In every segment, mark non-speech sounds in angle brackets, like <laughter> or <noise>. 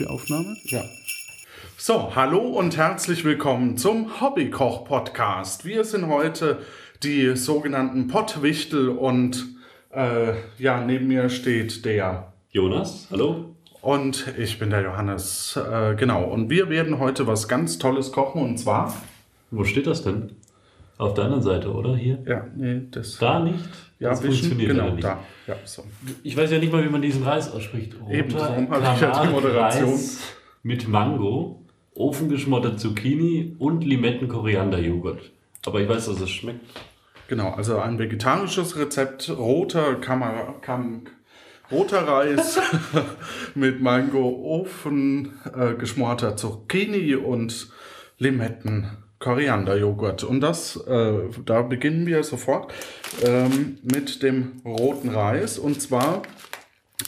Die Aufnahme? Ja. So, hallo und herzlich willkommen zum Hobbykoch-Podcast. Wir sind heute die sogenannten Pottwichtel und äh, ja, neben mir steht der Jonas, hallo. Und ich bin der Johannes, äh, genau. Und wir werden heute was ganz Tolles kochen und zwar. Wo steht das denn? Auf der anderen Seite, oder? Hier? Ja, nee, das. Da nicht? Ja, das wischen, funktioniert genau, nicht. da. Ja, so. Ich weiß ja nicht mal, wie man diesen Reis ausspricht. Roter Eben, darum habe ich ja die Moderation. Reis mit Mango, ofengeschmottert Zucchini und Limetten-Koriander-Joghurt. Aber ich weiß, dass es schmeckt. Genau, also ein vegetarisches Rezept, roter Kammer, Kam, roter Reis <laughs> mit Mango, Ofen, äh, geschmorter Zucchini und Limetten, Korianderjoghurt. Und das, äh, da beginnen wir sofort ähm, mit dem roten Reis. Und zwar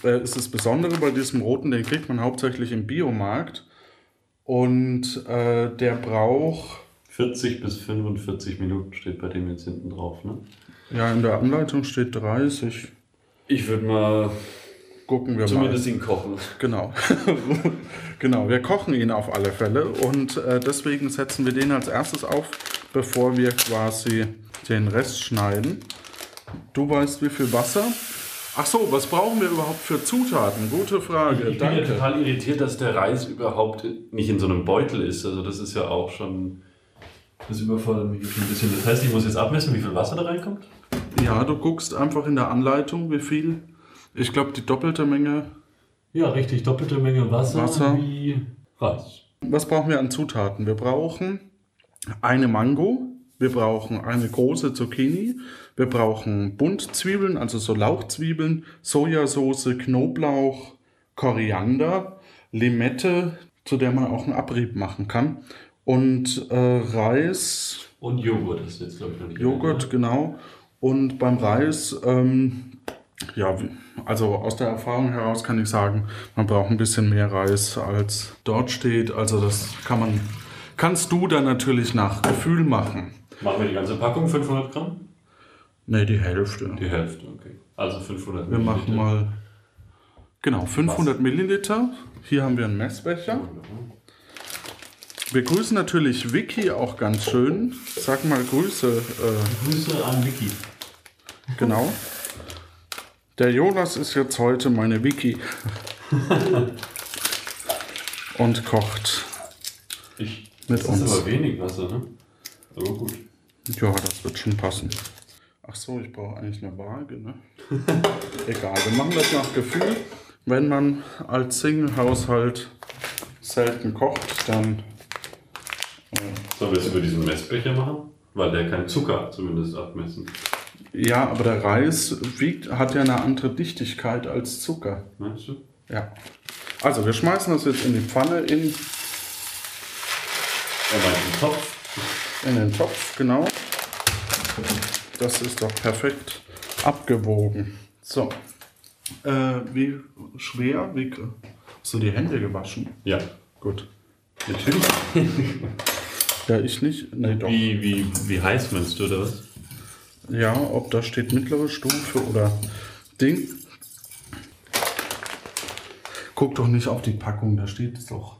äh, ist das Besondere bei diesem roten, den kriegt man hauptsächlich im Biomarkt. Und äh, der braucht 40 bis 45 Minuten steht bei dem jetzt hinten drauf. Ne? Ja, in der Anleitung steht 30. Ich würde mal Gucken wir zumindest ihn kochen. mal. Genau. <laughs> genau, wir kochen ihn auf alle Fälle und äh, deswegen setzen wir den als erstes auf, bevor wir quasi den Rest schneiden. Du weißt, wie viel Wasser? Ach so, was brauchen wir überhaupt für Zutaten? Gute Frage. Ich bin ja total irritiert, dass der Reis überhaupt nicht in so einem Beutel ist. Also das ist ja auch schon... Das überfordert mich ein bisschen. Das heißt, ich muss jetzt abmessen, wie viel Wasser da reinkommt? Ja, du guckst einfach in der Anleitung, wie viel. Ich glaube, die doppelte Menge. Ja, richtig. Doppelte Menge Wasser, Wasser. wie Reis. Was brauchen wir an Zutaten? Wir brauchen eine Mango, wir brauchen eine große Zucchini, wir brauchen Buntzwiebeln, also so Lauchzwiebeln, Sojasauce, Knoblauch, Koriander, Limette, zu der man auch einen Abrieb machen kann, und äh, Reis, Und Joghurt ist jetzt, glaube ich, noch nicht Joghurt, genau. Und beim Reis, ähm, ja, wie- also aus der Erfahrung heraus kann ich sagen, man braucht ein bisschen mehr Reis, als dort steht. Also das kann man, kannst du dann natürlich nach Gefühl machen. Machen wir die ganze Packung, 500 Gramm? Ne, die Hälfte. Die Hälfte, okay. Also 500 Wir machen mal, genau, 500 Milliliter. Hier haben wir einen Messbecher. Wir grüßen natürlich Vicky auch ganz schön. Sag mal Grüße. Äh, Grüße an Vicky. Genau. Der Jonas ist jetzt heute meine Wiki. Und kocht. Ich, Mit das uns. ist aber wenig Wasser, ne? Aber gut. Ja, das wird schon passen. Ach so, ich brauche eigentlich eine Waage, ne? <laughs> Egal, wir machen das nach Gefühl. Wenn man als Single-Haushalt selten kocht, dann Sollen wir es über diesen Messbecher machen? Weil der keinen Zucker zumindest abmessen. Ja, aber der Reis wiegt, hat ja eine andere Dichtigkeit als Zucker. Meinst du? Ja. Also, wir schmeißen das jetzt in die Pfanne, in, Er meint einen Topf. in den Topf, genau. Das ist doch perfekt abgewogen. So. Äh, wie schwer? Wie, hast du die Hände gewaschen? Ja. Gut. Natürlich. Ja, ich nicht. Nee, doch. Wie, wie, wie heiß meinst du, oder was? Ja, ob da steht mittlere Stufe oder Ding. Guck doch nicht auf die Packung, da steht es doch.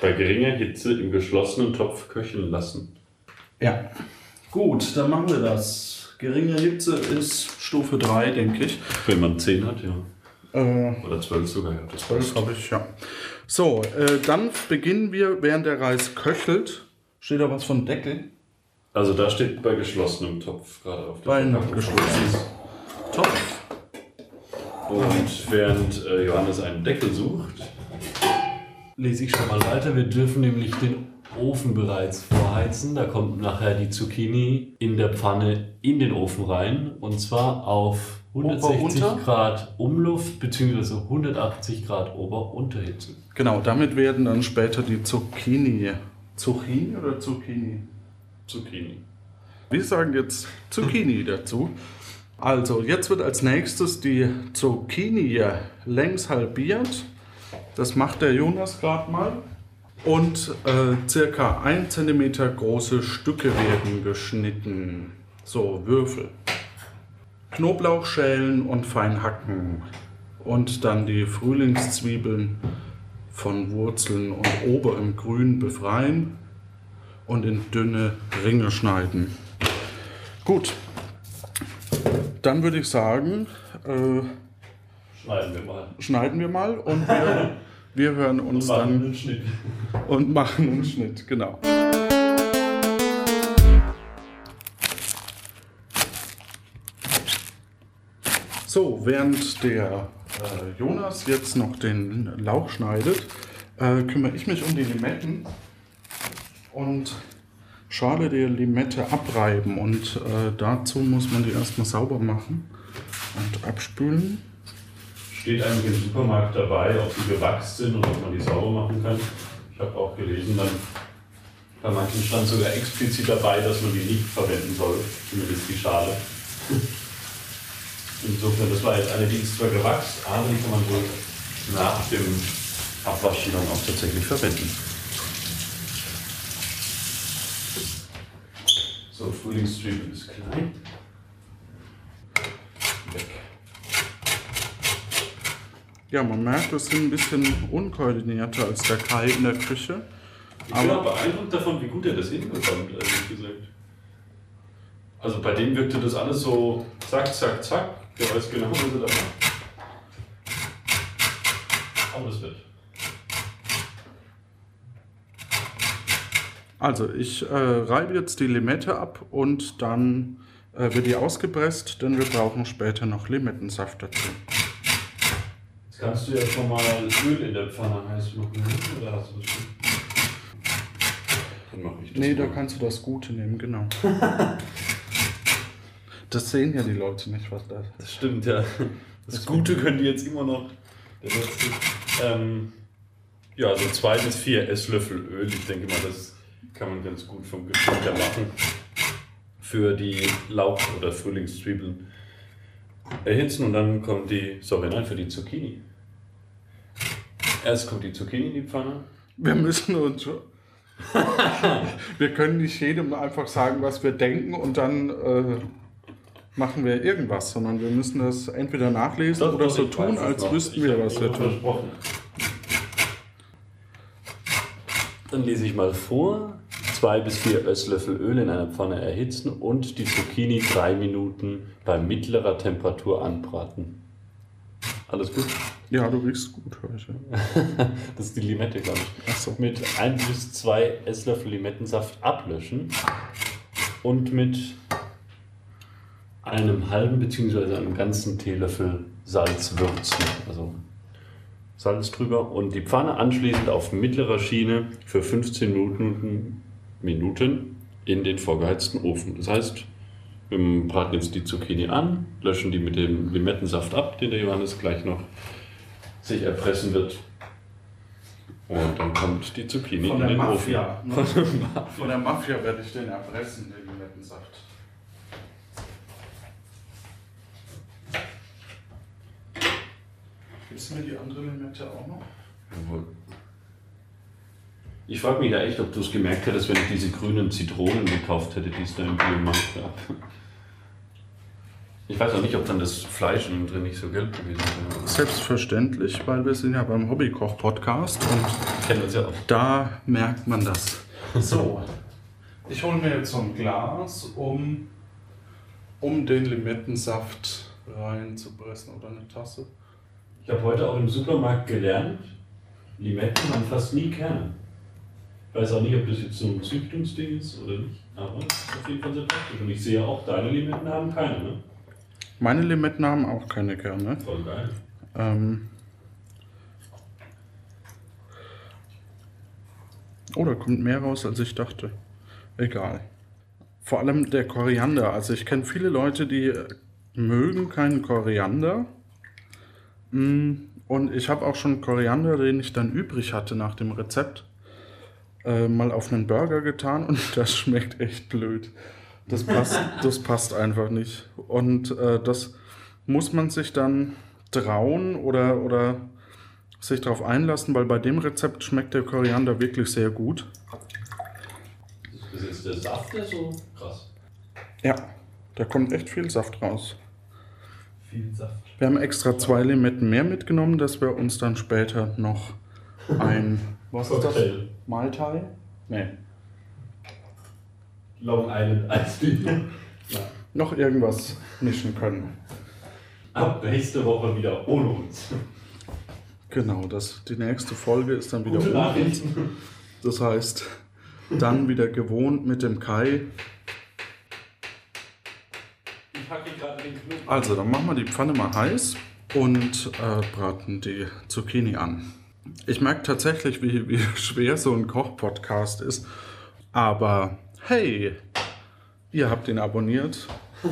Bei geringer Hitze im geschlossenen Topf köcheln lassen. Ja. Gut, dann machen wir das. Geringe Hitze ist Stufe 3, denke ich. Wenn man 10 hat, ja. Äh, Oder 12 sogar, ja. Das 12 habe ich, ja. So, äh, dann beginnen wir, während der Reis köchelt. Steht da was von Deckel? Also da steht bei geschlossenem Topf gerade auf der Bei einem Verpackung. geschlossenen Topf. Und während äh, Johannes einen Deckel sucht, lese ich schon mal weiter. Wir dürfen nämlich den Ofen bereits vorheizen. Da kommt nachher die Zucchini in der Pfanne in den Ofen rein. Und zwar auf 160 Ober-Unter? Grad Umluft bzw. 180 Grad Ober-Unterhitze. Genau, damit werden dann später die Zucchini. Zucchini oder Zucchini? Zucchini. Wir sagen jetzt Zucchini <laughs> dazu. Also, jetzt wird als nächstes die Zucchini längs halbiert. Das macht der Jonas gerade mal. Und äh, circa 1 cm große Stücke werden geschnitten. So, Würfel. Knoblauch schälen und fein hacken. Und dann die Frühlingszwiebeln von Wurzeln und oberem Grün befreien und in dünne Ringe schneiden. Gut, dann würde ich sagen, äh, Schneiden wir mal. schneiden wir mal und wir, wir hören <laughs> uns Machen dann einen Schnitt. <laughs> und machen einen Schnitt, genau. So, während der äh, Jonas jetzt noch den Lauch schneidet, äh, kümmere ich mich um die Limetten und Schale der Limette abreiben. Und äh, dazu muss man die erstmal sauber machen und abspülen. Steht eigentlich im Supermarkt dabei, ob die gewachst sind und ob man die sauber machen kann. Ich habe auch gelesen, dann bei manchen stand sogar explizit dabei, dass man die nicht verwenden soll, zumindest die Schale. <laughs> Insofern, das war jetzt ist zwar gewachst, aber die kann man wohl nach dem Abwaschen dann auch tatsächlich verwenden. So, Frühlingszwiebel ist klein. Weg. Ja, man merkt, wir sind ein bisschen unkoordinierter als der Kai in der Küche. Ich bin Aber- beeindruckt davon, wie gut er das hinbekommt, ehrlich gesagt. Also bei dem wirkte das alles so zack, zack, zack. Der weiß genau, was er da macht. Aber das wird. Also, ich äh, reibe jetzt die Limette ab und dann äh, wird die ausgepresst, denn wir brauchen später noch Limettensaft dazu. Jetzt kannst du ja schon mal Öl in der Pfanne heiß machen, ne? oder hast du das schon? Dann mache ich das Nee, da mal. kannst du das Gute nehmen, genau. <laughs> Das sehen ja die Leute nicht, was das ist. Das stimmt, ja. Das Gute können die jetzt immer noch. Ähm, ja, so zwei bis vier Esslöffel Öl. Ich denke mal, das kann man ganz gut vom Geschmack her machen. Für die Lauch- oder Frühlingszwiebeln erhitzen und dann kommt die, sorry, nein, für die Zucchini. Erst kommt die Zucchini in die Pfanne. Wir müssen uns. <laughs> wir können nicht jedem einfach sagen, was wir denken und dann äh, machen wir irgendwas, sondern wir müssen das entweder nachlesen oder so tun, als noch. wüssten Ich wir, was wir tun. Dann lese ich mal vor. Zwei bis vier Esslöffel Öl in einer Pfanne erhitzen und die Zucchini drei Minuten bei mittlerer Temperatur anbraten. Alles gut? Ja, du riechst gut heute. <laughs> Das ist die Limette, glaube ich. Achso. Mit ein bis zwei Esslöffel Limettensaft ablöschen und mit einem halben bzw. einem ganzen Teelöffel Salz würzen. Also Salz drüber und die Pfanne anschließend auf mittlerer Schiene für 15 Minuten, Minuten in den vorgeheizten Ofen. Das heißt, wir braten jetzt die Zucchini an, löschen die mit dem Limettensaft ab, den der Johannes gleich noch sich erpressen wird. Und dann kommt die Zucchini Von in den Mafia. Ofen. Ne? Von der Mafia werde ich den erpressen, den Limettensaft. Gibst du mir die andere Limette auch noch? Jawohl. Ich frage mich ja echt, ob du es gemerkt hättest, wenn ich diese grünen Zitronen gekauft hätte, die es da im Biomarkt gab. Ich weiß auch nicht, ob dann das Fleisch innen drin nicht so gelb gewesen wäre. Selbstverständlich, weil wir sind ja beim Hobbykoch-Podcast und Kennen uns ja auch. da merkt man das. So, ich hole mir jetzt so ein Glas, um, um den Limettensaft reinzupressen oder eine Tasse. Ich habe heute auch im Supermarkt gelernt, Limetten haben fast nie Kerne. Ich weiß auch nicht, ob das jetzt so ein Züchtungsding ist oder nicht, aber es ist auf jeden Fall sehr praktisch. Und ich sehe auch, deine Limetten haben keine, ne? Meine Limetten haben auch keine Kerne. Voll geil. Ähm oh, da kommt mehr raus, als ich dachte. Egal. Vor allem der Koriander. Also ich kenne viele Leute, die äh, mögen keinen Koriander. Mm, Und ich habe auch schon Koriander, den ich dann übrig hatte nach dem Rezept, äh, mal auf einen Burger getan und <laughs> das schmeckt echt blöd. Das passt, das passt einfach nicht. Und äh, das muss man sich dann trauen oder, oder sich darauf einlassen, weil bei dem Rezept schmeckt der Koriander wirklich sehr gut. Ist jetzt der Saft, der so krass? Ja, da kommt echt viel Saft raus. Viel Saft. Wir haben extra zwei Limetten mehr mitgenommen, dass wir uns dann später noch ein, was ist das? Cocktail. Mai Tai? Nee. Long Island Eisbier. <laughs> Noch irgendwas mischen können. Ab nächste Woche wieder ohne uns. Genau, das, die nächste Folge ist dann wieder Gute ohne uns. Das heißt, dann wieder gewohnt mit dem Kai. Ich hacke gerade den Knoblauch. Also, dann machen wir die Pfanne mal heiß und äh, braten die Zucchini an. Ich merke tatsächlich, wie, wie <laughs> schwer so ein Koch-Podcast ist. Aber hey, ihr habt ihn abonniert. <laughs>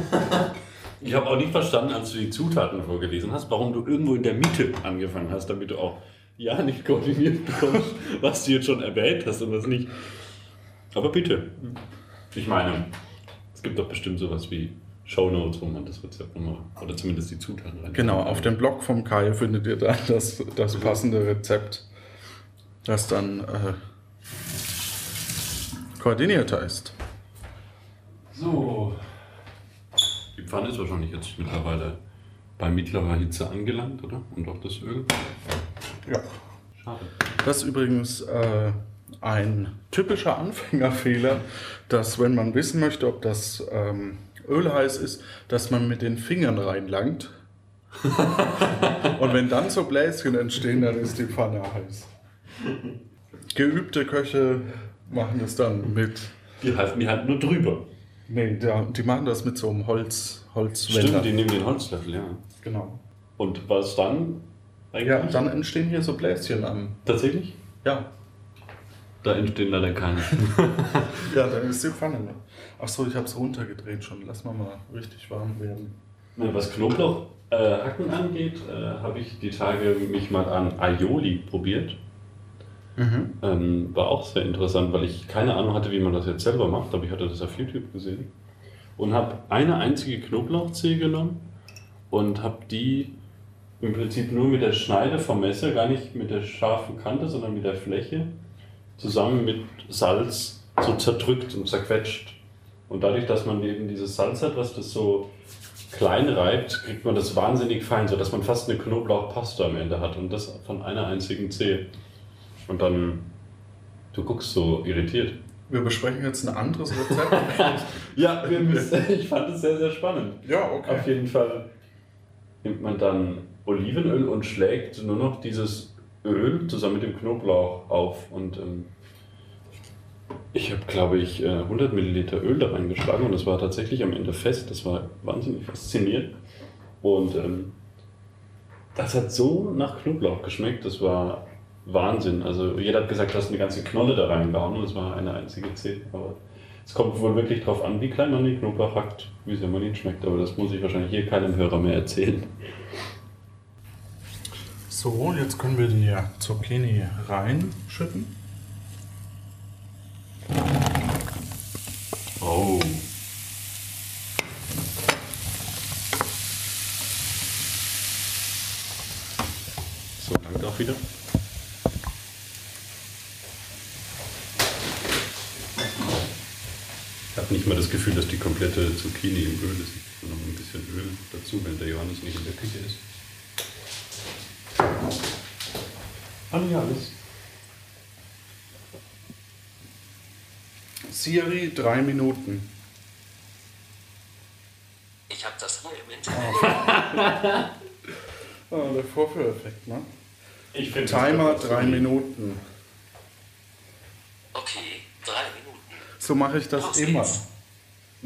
Ich habe auch nicht verstanden, als du die Zutaten vorgelesen hast, warum du irgendwo in der Mitte angefangen hast, damit du auch ja nicht koordiniert bekommst, <laughs> was du jetzt schon erwähnt hast und was nicht. Aber bitte. Ich meine, es gibt doch bestimmt sowas wie Shownotes, wo man das Rezept nochmal, oder zumindest die Zutaten rein. Genau, auf dem Blog vom Kai findet ihr dann das, das passende Rezept, das dann äh, koordinierter ist. So. Die Pfanne ist wahrscheinlich jetzt mittlerweile bei mittlerer Hitze angelangt, oder? Und auch das Öl. Ja. Schade. Das ist übrigens äh, ein typischer Anfängerfehler, dass wenn man wissen möchte, ob das ähm, Öl heiß ist, dass man mit den Fingern reinlangt. Und wenn dann so Bläschen entstehen, dann ist die Pfanne heiß. Geübte Köche machen das dann mit. Die halten mir halt nur drüber. Nee, die machen das mit so einem Holz, Holzwender. Stimmt, die nehmen den Holzlöffel, ja. Genau. Und was dann? Eigentlich? Ja, dann entstehen hier so Bläschen an. Tatsächlich? Ja, Da entstehen leider keine. <laughs> ja dann ist die Pfanne. Achso, ich habe es runtergedreht schon. Lass mal mal richtig warm werden. Was Knoblauch äh, Hacken angeht, äh, habe ich die Tage mich mal an Aioli probiert. Ähm, war auch sehr interessant, weil ich keine Ahnung hatte, wie man das jetzt selber macht, aber ich hatte das auf YouTube gesehen. Und habe eine einzige Knoblauchzehe genommen und habe die im Prinzip nur mit der Schneide vom Messer, gar nicht mit der scharfen Kante, sondern mit der Fläche, zusammen mit Salz so zerdrückt und zerquetscht. Und dadurch, dass man eben dieses Salz hat, was das so klein reibt, kriegt man das wahnsinnig fein, sodass man fast eine Knoblauchpaste am Ende hat und das von einer einzigen Zehe. Und dann, du guckst so irritiert. Wir besprechen jetzt ein anderes Rezept. <laughs> Ja, wir müssen, <laughs> ich fand es sehr, sehr spannend. ja, Auf jeden Fall nimmt man dann Olivenöl und schlägt nur noch dieses Öl zusammen mit dem Knoblauch auf. Und ähm, ich habe, glaube ich, äh, 100 Milliliter Öl da reingeschlagen und es war tatsächlich am Ende fest. Das war wahnsinnig faszinierend. Und ähm, das hat so nach Knoblauch geschmeckt, das war Wahnsinn. Also jeder hat gesagt, du hast eine ganze Knolle da reingehauen und es war eine einzige Zehe. Aber es kommt wohl wirklich drauf an, wie klein man den Knoblauch hackt, wie sehr man ihn schmeckt. Aber das muss ich wahrscheinlich hier keinem Hörer mehr erzählen. So, jetzt können wir die Zucchini reinschütten. Oh. So, danke auch wieder. Ich habe nicht mal das Gefühl, dass die Zucchini im Öl ist. Noch ein bisschen Öl dazu, wenn der Johannes nicht in der Küche ist. Ah, ja, alles. Siri, drei Minuten. Ich habe das hier im Internet. <laughs> Ah, der Vorführeffekt, ne? Ich find Timer, drei so Minuten. Okay, drei Minuten. So mache ich das Los immer. geht's.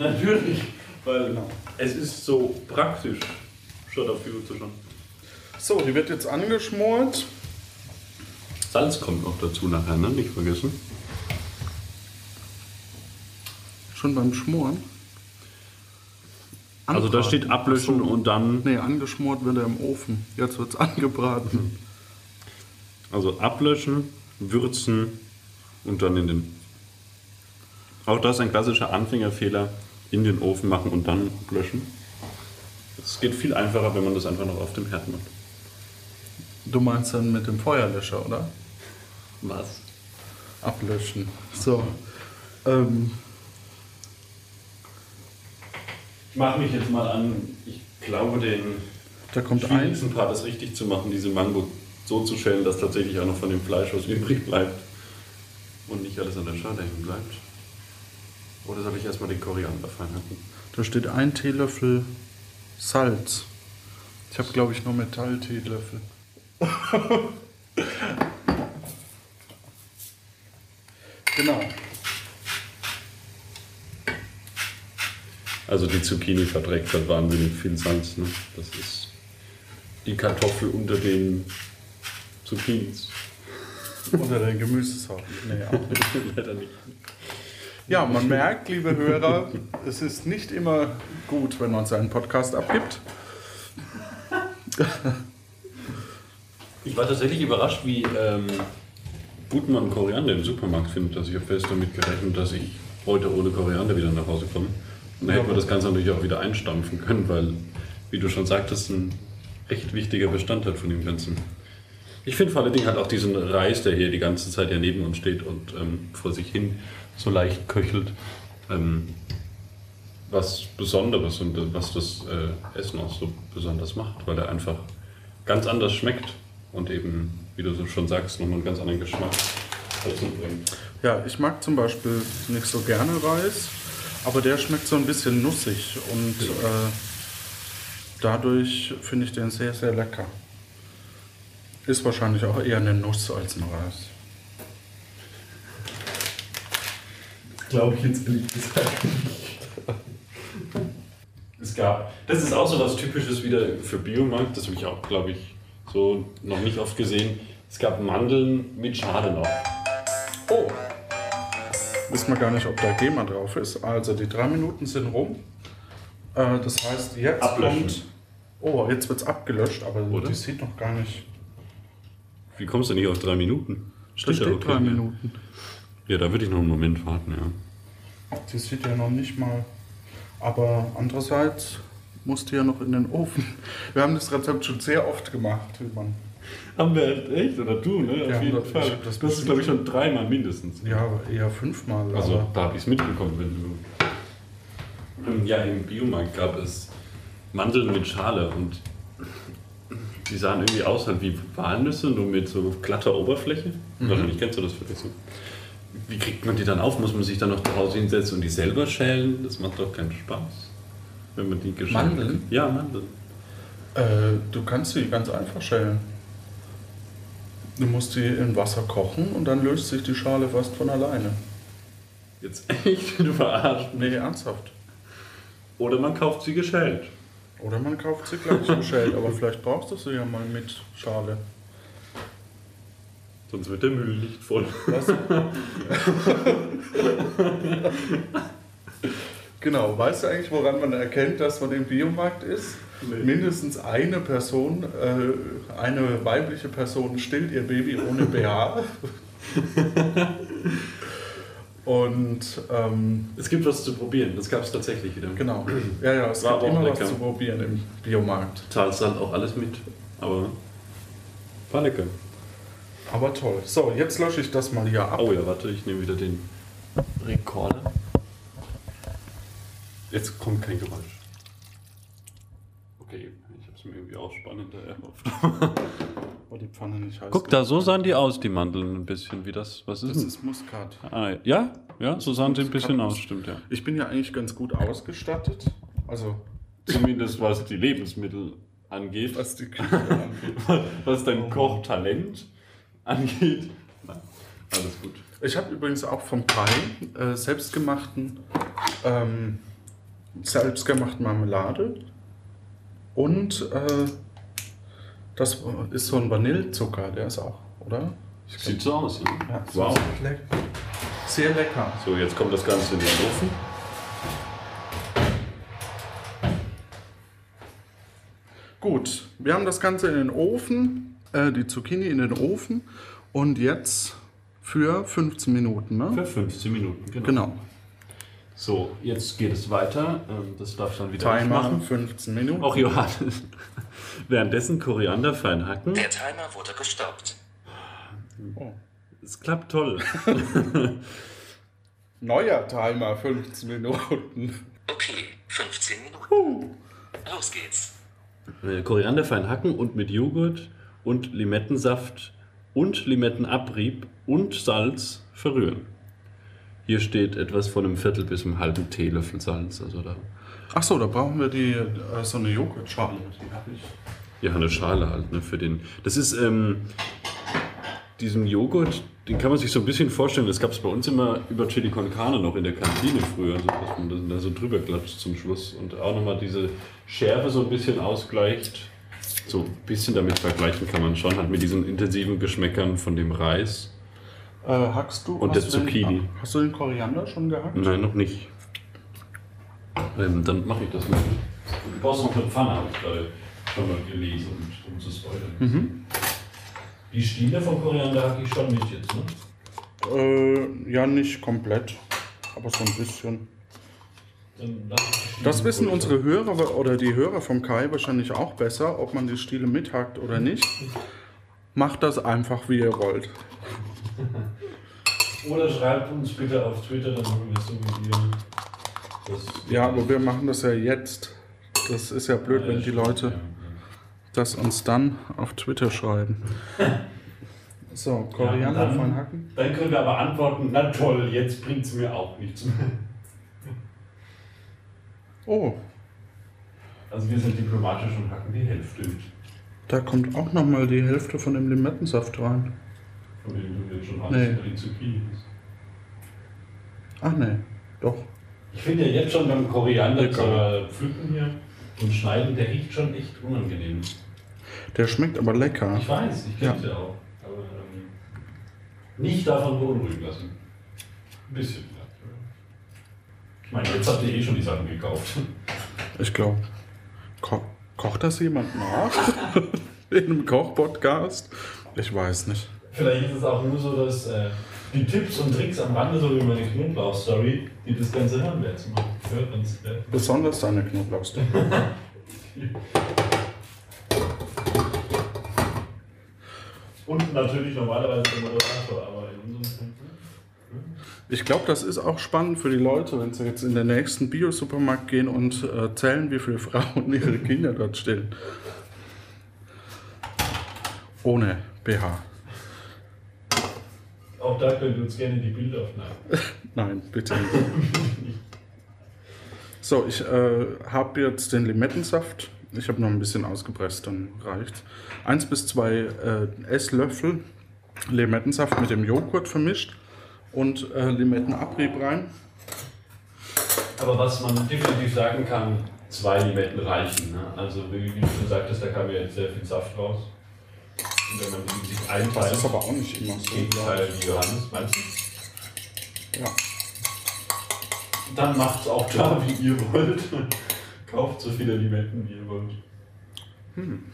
Natürlich, weil Genau. es ist so praktisch, schon dafür zu schauen. So, die wird jetzt angeschmort. Salz kommt noch dazu nachher, ne? Nicht vergessen. Schon beim Schmoren. Also da Anbraten. steht ablöschen so. und dann. Nee, angeschmort wird er im Ofen. Jetzt wird es angebraten. Also ablöschen, würzen und dann in den. Auch das ist ein klassischer Anfängerfehler. In den Ofen machen und dann löschen. Es geht viel einfacher, wenn man das einfach noch auf dem Herd macht. Du meinst dann mit dem Feuerlöscher, oder? Was? Ablöschen. So. Ähm, Ich mache mich jetzt mal an, ich glaube, den da kommt ein. schwierigsten Part ist richtig zu machen, diese Mango so zu schälen, dass tatsächlich auch noch von dem Fleisch was übrig bleibt und nicht alles an der Schale hängen bleibt. Oder soll ich erstmal den Koriander fein hacken? Da steht ein Teelöffel Salz. Ich habe, glaube ich, nur Metallteelöffel. <laughs> genau. Also die Zucchini verträgt halt wahnsinnig viel Salz. Ne? Das ist die Kartoffel unter den Zucchinis. Unter den Gemüsesorten. <laughs> Nee, auch nicht. Leider nicht. Ja, man merkt, liebe Hörer, es ist nicht immer gut, wenn man seinen Podcast abgibt. Ich war tatsächlich überrascht, wie ähm, gut man Koriander im Supermarkt findet. Also ich habe fest damit gerechnet, dass ich heute ohne Koriander wieder nach Hause komme. Und dann hätten wir das Ganze natürlich auch wieder einstampfen können, weil, wie du schon sagtest, ein echt wichtiger Bestandteil von dem Ganzen. Ich finde vor allen Dingen halt auch diesen Reis, der hier die ganze Zeit ja neben uns steht und ähm, vor sich hin so leicht köchelt, ähm, was Besonderes und was das äh, Essen auch so besonders macht, weil er einfach ganz anders schmeckt und eben, wie du so schon sagst, nochmal einen ganz anderen Geschmack dazu bringt. Ja, ich mag zum Beispiel nicht so gerne Reis, aber der schmeckt so ein bisschen nussig und äh, dadurch finde ich den sehr, sehr lecker. Ist wahrscheinlich auch eher eine Nuss als ein Reis. Glaube ich jetzt ehrlich gesagt nicht. Es gab, das ist auch so was Typisches wieder für Biomarkt, das habe ich auch, glaube ich, so noch nicht oft gesehen. Es gab Mandeln mit Schale noch. Oh! Wissen wir gar nicht, ob da GEMA drauf ist. Also die drei Minuten sind rum. Äh, das heißt, jetzt Ablöschen. kommt. Oh, jetzt wird es abgelöscht, aber Oder? die sieht noch gar nicht. Wie kommst du nicht auf drei Minuten? Steht ja okay. drei Minuten. Ja, da würde ich noch einen Moment warten, ja. Die sieht ja noch nicht mal. Aber andererseits musste ja noch in den Ofen. Wir haben das Rezept schon sehr oft gemacht, Tilman. Haben wir echt? Oder du, ne? Ja, das- ich hab das Das ist, glaube ich, schon dreimal mindestens. Ja, eher fünfmal. Also da habe ich es mitbekommen, wenn du. Ja, im Biomarkt gab es Mandeln mit Schale und die sahen irgendwie aus halt wie Walnüsse, nur mit so glatter Oberfläche. Wahrscheinlich kennst du das vielleicht so. Wie kriegt man die dann auf? Muss man sich dann noch zu Hause hinsetzen und die selber schälen? Das macht doch keinen Spaß. Wenn man die geschält Mandeln? Ja, Mandeln. äh, du kannst sie ganz einfach schälen. Du musst die in Wasser kochen und dann löst sich die Schale fast von alleine. Jetzt <laughs> echt, du verarscht. Nee, ernsthaft. Oder man kauft sie geschält. Oder man kauft sie gleich geschält, aber vielleicht brauchst du sie ja mal mit Schale. Sonst wird der Müll nicht voll. Was? genau, weißt du eigentlich, woran man erkennt, dass man im Biomarkt ist? Nee. Mindestens eine Person, äh, eine weibliche Person stillt ihr Baby ohne BH. <laughs> Und ähm, Es gibt was zu probieren, das gab es tatsächlich wieder. genau, ja, ja, es War gibt immer was lecker. zu probieren im Biomarkt. halt auch alles mit. Aber war lecker. Aber toll. So, jetzt lösche ich das mal hier ab. Oh ja, warte, ich nehme wieder den Rekorder. Jetzt kommt kein Geräusch. Okay, es mir irgendwie auch spannender erhofft. Oh, die Pfanne nicht heiß. Guck da, so sahen die aus, die Mandeln ein bisschen, wie das, was ist Das denn? ist Muskat. Ah, ja, ja, so sahen sie ein bisschen aus, stimmt ja. Ich bin ja eigentlich ganz gut ausgestattet. Also, Zumindest was die Lebensmittel angeht. was die <laughs> Küche angeht. Was dein Kochtalent angeht. Nein, alles gut. Ich habe übrigens auch vom Kai äh, selbstgemachten, ähm, selbstgemachten Marmelade. Und äh, das ist so ein Vanillezucker, der ist auch, oder? Ich Sieht so aus, ne? ja, Wow. Sehr, leck- sehr lecker. So, jetzt kommt das Ganze in den Ofen. Gut, wir haben das Ganze in den Ofen, äh, die Zucchini in den Ofen. Und jetzt für 15 Minuten, ne? Für 15 Minuten, genau. Genau. So, jetzt geht es weiter. Ähm, Das darf dann wieder Timer machen. 15 Minuten. Auch Johannes. <laughs> Währenddessen Koriander fein hacken. Der Timer wurde gestoppt. Oh. Es klappt toll. <laughs> Neuer Timer 15 Minuten. Okay, 15 Minuten. Los geht's. Äh, Koriander fein hacken und mit Joghurt und Limettensaft und Limettenabrieb und Salz verrühren. Hier steht etwas von einem Viertel bis einem halben Teelöffel Salz. Also da Ach so, da brauchen wir die, äh, so eine Joghurtschale. Die ich. Ja, eine Schale halt, ne, für den. Das ist, ähm, diesen Joghurt, den kann man sich so ein bisschen vorstellen, das gab es bei uns immer über Chili con Carne noch in der Kantine früher, so, dass man das da so drüber klatscht zum Schluss und auch nochmal diese Schärfe so ein bisschen ausgleicht. So ein bisschen damit vergleichen kann man schon, halt mit diesen intensiven Geschmäckern von dem Reis. Äh, hackst du? Und hast der du den- Zucchini. hast du den Koriander schon gehackt? Nein, noch nicht. Ähm, dann mache ich das mal. Du brauchst noch eine Pfanne, habe ich gerade schon mal gelesen, um, um zu spoilern. Die Stiele von Koriander hacke ich schon nicht jetzt, ne? Äh, ja, nicht komplett, aber so ein bisschen. Das wissen unsere Hörer oder die Hörer vom Kai wahrscheinlich auch besser, ob man die Stiele mithackt oder nicht. Macht das einfach, wie ihr wollt. <laughs> Oder schreibt uns bitte auf Twitter, dann machen wir es so wie. Das Ja, aber wir machen das ja jetzt. Das ist ja blöd, wenn die Leute das uns dann auf Twitter schreiben. <laughs> So, Koriander dann- von Hacken. Dann können wir aber antworten, na toll, jetzt bringt es mir auch nichts mehr. Oh, Also wir sind diplomatisch und hacken die Hälfte da kommt auch nochmal die Hälfte von dem Limettensaft rein. Von dem du jetzt schon hast, Nee. den Zucchini. Ach nee, doch. Ich finde ja jetzt schon beim Koriander zur Pflücken hier und Schneiden, der riecht schon echt unangenehm. Der schmeckt aber lecker. Ich weiß, ich kenne es ja auch. Aber ähm, nicht davon beunruhigen lassen. Ein bisschen vielleicht. Ich meine, jetzt habt ihr eh schon die Sachen gekauft. Ich glaube. Ko kocht das jemand nach? <laughs> <laughs> In einem Kochpodcast? Ich weiß nicht. Vielleicht ist es auch nur so, dass äh, die Tipps und Tricks am Rande, so wie meine Knoblauch-Story, die das Ganze hören werden. Hört uns, äh, Besonders deine Knoblauchstory. <laughs> Und natürlich normalerweise der Moderator, aber in unserem Fall. Ich glaube, das ist auch spannend für die Leute, wenn sie jetzt in den nächsten Bio-Supermarkt gehen und äh, zählen, wie viele Frauen ihre Kinder dort stillen. Ohne BH. Da könnt ihr uns gerne die Bilder aufnehmen. <laughs> Nein, bitte nicht. So, ich äh, habe jetzt den Limettensaft. Ich habe noch ein bisschen ausgepresst, dann reicht's. Eins bis zwei äh, Esslöffel Limettensaft mit dem Joghurt vermischt und äh, Limettenabrieb rein. Aber was man definitiv sagen kann, zwei Limetten reichen. Ne? Also wie, wie du schon sagtest, da kam ja jetzt sehr viel Saft raus. Wenn man sich Das einteilt, ist aber auch nicht immer im so. Gegenteil wie Johannes, meinst du? Ja. Dann macht's auch da, wie ihr wollt. <laughs> Kauft so viele Limetten, wie ihr wollt. Hm.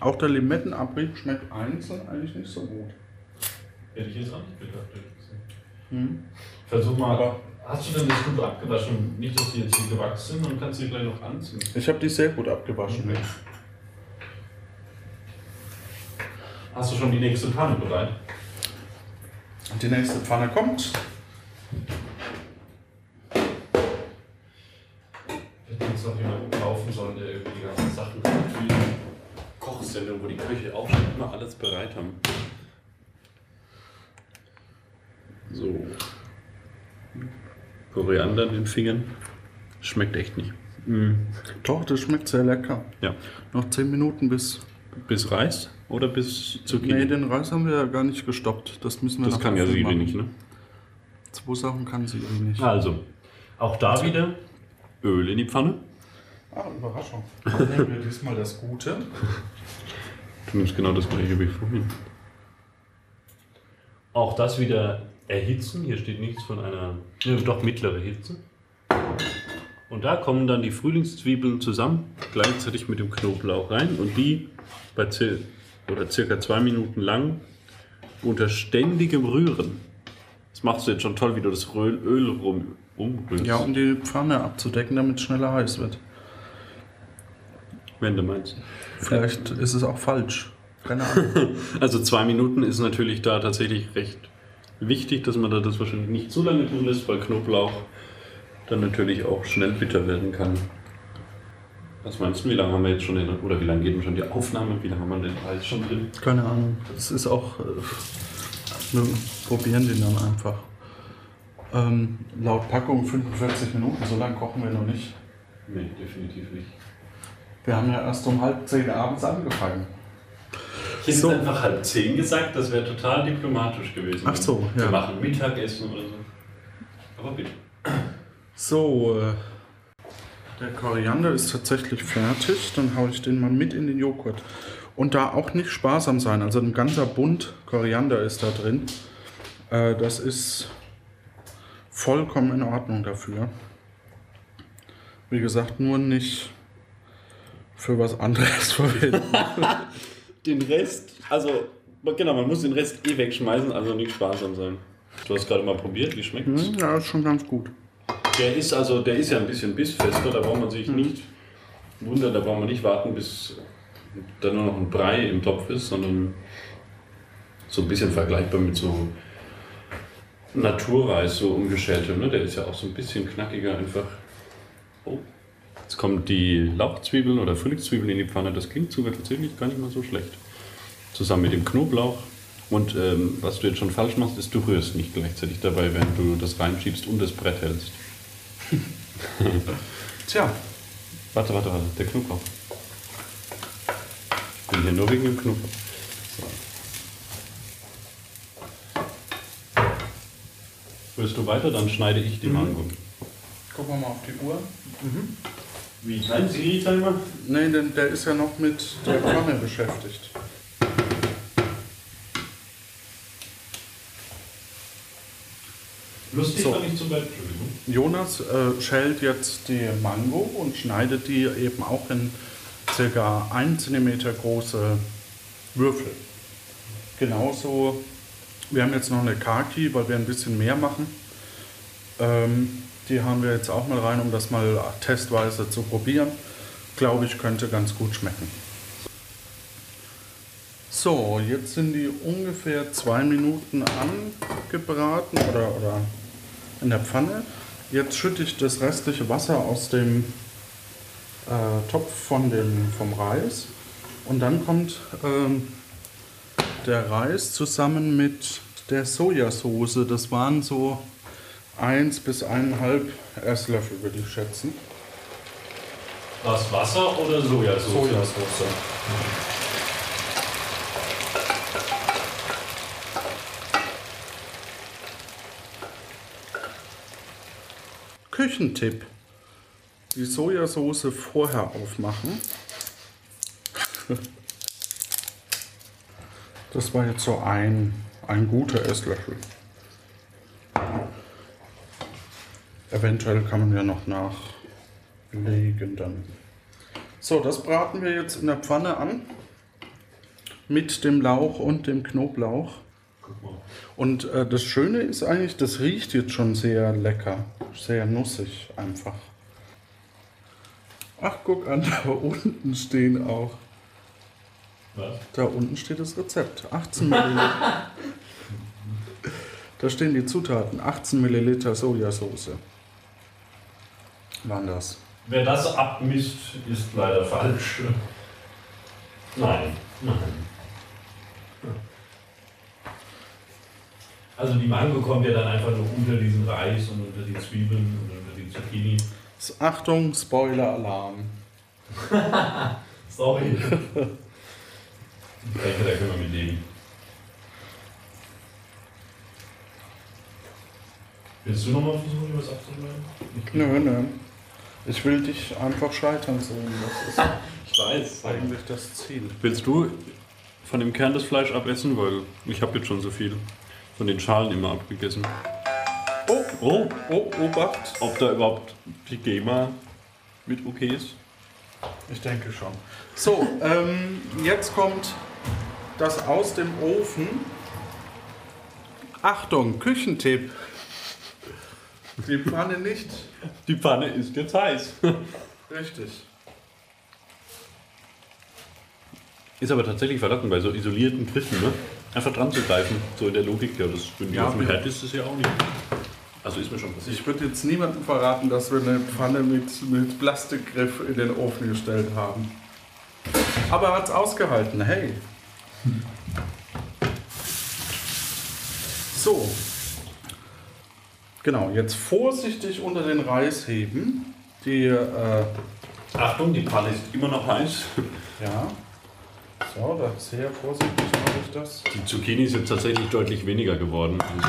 Auch der Limettenabrieb schmeckt einzeln eigentlich nicht so gut. Hätte ich jetzt auch nicht gedacht. Hm. Versuch mal. Aber- hast du denn das gut abgewaschen? Nicht, dass die jetzt hier gewachsen sind und kannst du die gleich noch anziehen. Ich habe die sehr gut abgewaschen. Okay. Hast du schon die nächste Pfanne bereit? Die nächste Pfanne kommt. Hätte jetzt noch jemanden kaufen sollen, der irgendwie die ganzen Sachen wie Kochsendung, wo die Köche auch schon immer alles bereit haben. So. Koriander in den Fingern. Schmeckt echt nicht. Mm. Doch, das schmeckt sehr lecker. Ja. Noch 10 Minuten bis. Bis Reis oder bis Zucchini? Nee, den Reis haben wir ja gar nicht gestoppt. Das müssen wir das kann ja machen. nicht, ne? Zwei Sachen kann sie eh nicht. Also, auch da wieder Öl in die Pfanne. Ah, Überraschung. Dann nehmen wir diesmal das Gute. Du nimmst genau das gleiche wie vorhin. Auch das wieder erhitzen. Hier steht nichts von einer, ja, doch mittlere Hitze. Und da kommen dann die Frühlingszwiebeln zusammen, gleichzeitig mit dem Knoblauch rein und die bei oder circa zwei Minuten lang unter ständigem Rühren. Das machst du jetzt schon toll, wie du das Öl, Öl rum, umrührst. Ja, um die Pfanne abzudecken, damit es schneller heiß wird. wenn du meinst. Vielleicht ist es auch falsch. Keine Ahnung. <laughs> Also zwei Minuten ist natürlich da tatsächlich recht wichtig, dass man da das wahrscheinlich nicht zu lange tun lässt, weil Knoblauch dann natürlich auch schnell bitter werden kann. Was meinst du, wie lange haben wir jetzt schon den, oder wie lange geht denn schon die Aufnahme? Wie lange haben wir den Reis schon drin? Keine Ahnung. Das ist auch. Äh, wir probieren den dann einfach. Ähm, laut Packung 45 Minuten, so lange kochen wir noch nicht. Nee, definitiv nicht. Wir haben ja erst um halb zehn abends angefangen. Ich hätte So. jetzt einfach halb zehn gesagt, das wäre total diplomatisch gewesen. Ach so, Wir ja. machen Mittagessen oder so. Aber bitte. So, äh, der Koriander ist tatsächlich fertig. Dann haue ich den mal mit in den Joghurt. Und da auch nicht sparsam sein. Also ein ganzer Bund Koriander ist da drin. Äh, das ist vollkommen in Ordnung dafür. Wie gesagt, nur nicht für was anderes <laughs> verwenden. Den Rest, also genau, man muss den Rest eh wegschmeißen, also nicht sparsam sein. Du hast gerade mal probiert, wie schmeckt's? Hm, ja, ist schon ganz gut. Der ist also, der ist ja ein bisschen bissfester, da braucht man sich nicht wundern, da braucht man nicht warten, bis da nur noch ein Brei im Topf ist, sondern so ein bisschen vergleichbar mit so Naturreis, so umgeschältem, ne? Der ist ja auch so ein bisschen knackiger einfach. Oh. Jetzt kommen die Lauchzwiebeln oder Frühlingszwiebeln in die Pfanne, das klingt sogar tatsächlich gar nicht mal so schlecht. Zusammen mit dem Knoblauch. Und ähm, was du jetzt schon falsch machst, ist, du rührst nicht gleichzeitig dabei, während du das reinschiebst und das Brett hältst. <laughs> Tja, Warte, warte, warte, der Knoblauch. Ich bin hier nur wegen dem Knoblauch. So. Willst du weiter, dann schneide ich die Mango. gucken wir mal auf die Uhr. Wie klein ist die Timer? Nee, denn der ist ja noch mit der Pfanne beschäftigt. Lustig So. war nicht zu weit, Entschuldigung. Jonas äh, schält jetzt die Mango und schneidet die eben auch in circa 1 cm große Würfel. Genauso, wir haben jetzt noch eine Kaki, weil wir ein bisschen mehr machen. Ähm, die haben wir jetzt auch mal rein, um das mal testweise zu probieren. Glaube ich, könnte ganz gut schmecken. So, jetzt sind die ungefähr zwei Minuten angebraten oder, oder in der Pfanne. Jetzt schütte ich das restliche Wasser aus dem äh, Topf von dem, vom Reis. Und dann kommt ähm, der Reis zusammen mit der Sojasauce. Das waren so 1 bis 1,5 Esslöffel, würde ich schätzen. Was, Wasser oder Sojasauce? Sojasauce. Küchentipp. Die Sojasauce vorher aufmachen. Das war jetzt so ein, ein guter Esslöffel. Eventuell kann man ja noch nachlegen dann. So, das braten wir jetzt in der Pfanne an. Mit dem Lauch und dem Knoblauch. Und äh, das Schöne ist eigentlich, das riecht jetzt schon sehr lecker. Sehr nussig einfach. Ach, guck an, <laughs> da unten stehen auch. Was? Da unten steht das Rezept. 18 Milliliter. <laughs> da stehen die Zutaten. 18 Milliliter Sojasauce. Waren das? Wer das abmisst, ist leider falsch. Nein, nein. Also die Mango kommt ja dann einfach nur unter diesen Reis und unter die Zwiebeln und unter die Zucchini. Achtung, Spoiler-Alarm. <laughs> Sorry. Ich denke, da können wir mit leben. Willst du nochmal versuchen, was abzuschneiden? Nö, nö. Ich will dich einfach scheitern sehen. Das Ich weiß. ist eigentlich das Ziel. Willst du von dem Kern das Fleisch abessen? Weil ich habe jetzt schon so viel von den Schalen immer abgegessen. Oh, Oh, oh, Obacht. ob da überhaupt die GEMA mit okay ist? Ich denke schon. So, ähm, jetzt kommt das aus dem Ofen. Achtung, Küchentipp. Die Pfanne nicht. Die Pfanne ist jetzt heiß. Richtig. Ist aber tatsächlich verlockend bei so isolierten Griffen, ne? Einfach dran zu greifen, so in der Logik. Ja, das, wenn die Ja, auf dem Herd ist, ist es ja auch nicht. Also ist mir schon passiert. Ich würde jetzt niemandem verraten, dass wir eine Pfanne mit, mit Plastikgriff in den Ofen gestellt haben. Aber er hat es ausgehalten, hey. So. Genau, jetzt vorsichtig unter den Reis heben. Die, äh, Achtung, die Pfanne ist immer noch heiß. ja. So, da sehr vorsichtig mache ich das. Die Zucchini ist jetzt tatsächlich deutlich weniger geworden. Also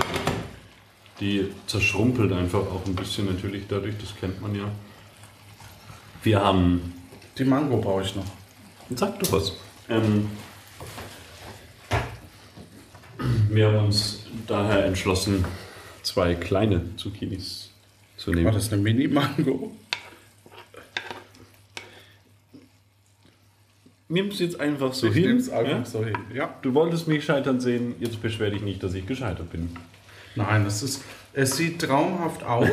die zerschrumpelt einfach auch ein bisschen natürlich dadurch, das kennt man ja. Wir haben. Die Mango brauche ich noch. Sag du was. Ähm, wir haben uns daher entschlossen, zwei kleine Zucchinis zu War nehmen. das eine Mini-Mango? Nimm es jetzt einfach so ich hin. einfach ja? so hin. Ja. Du wolltest mich scheitern sehen, jetzt beschwer dich nicht, dass ich gescheitert bin. Nein, es, ist, es sieht traumhaft aus.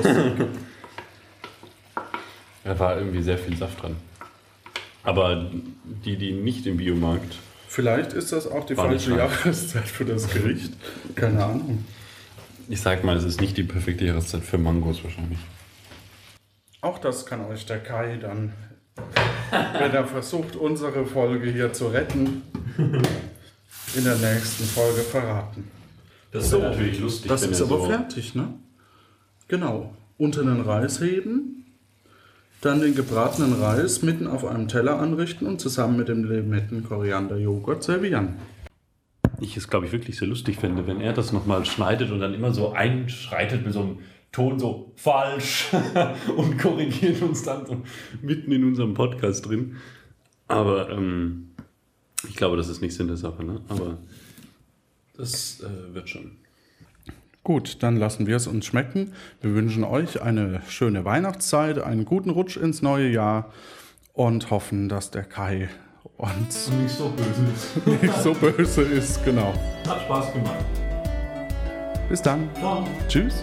Da <laughs> war irgendwie sehr viel Saft dran. Aber die, die nicht im Biomarkt. Vielleicht ist das auch die War falsche. Jahreszeit für das Gericht. Keine Ahnung. Ich sag mal, es ist nicht die perfekte Jahreszeit für Mangos wahrscheinlich. Auch das kann euch der Kai dann, wenn er versucht, unsere Folge hier zu retten, in der nächsten Folge verraten. Das So, natürlich lustig. Das ist er aber so fertig, ne? Genau. Unter den Reis heben, dann den gebratenen Reis mitten auf einem Teller anrichten und zusammen mit dem Limetten Koriander Joghurt servieren. Ich es, glaube ich, wirklich sehr lustig fände, wenn er das nochmal schneidet und dann immer so einschreitet mit so einem Ton so falsch <laughs> und korrigiert uns dann so mitten in unserem Podcast drin. Aber ähm, ich glaube, das ist nicht Sinn der Sache, ne? Aber das äh, wird schon. Gut, dann lassen wir es uns schmecken. Wir wünschen euch eine schöne Weihnachtszeit, einen guten Rutsch ins neue Jahr und hoffen, dass der Kai uns Nicht so böse. <laughs> nicht so böse ist. Genau. Hat Spaß gemacht. Bis dann. Ciao. Tschüss.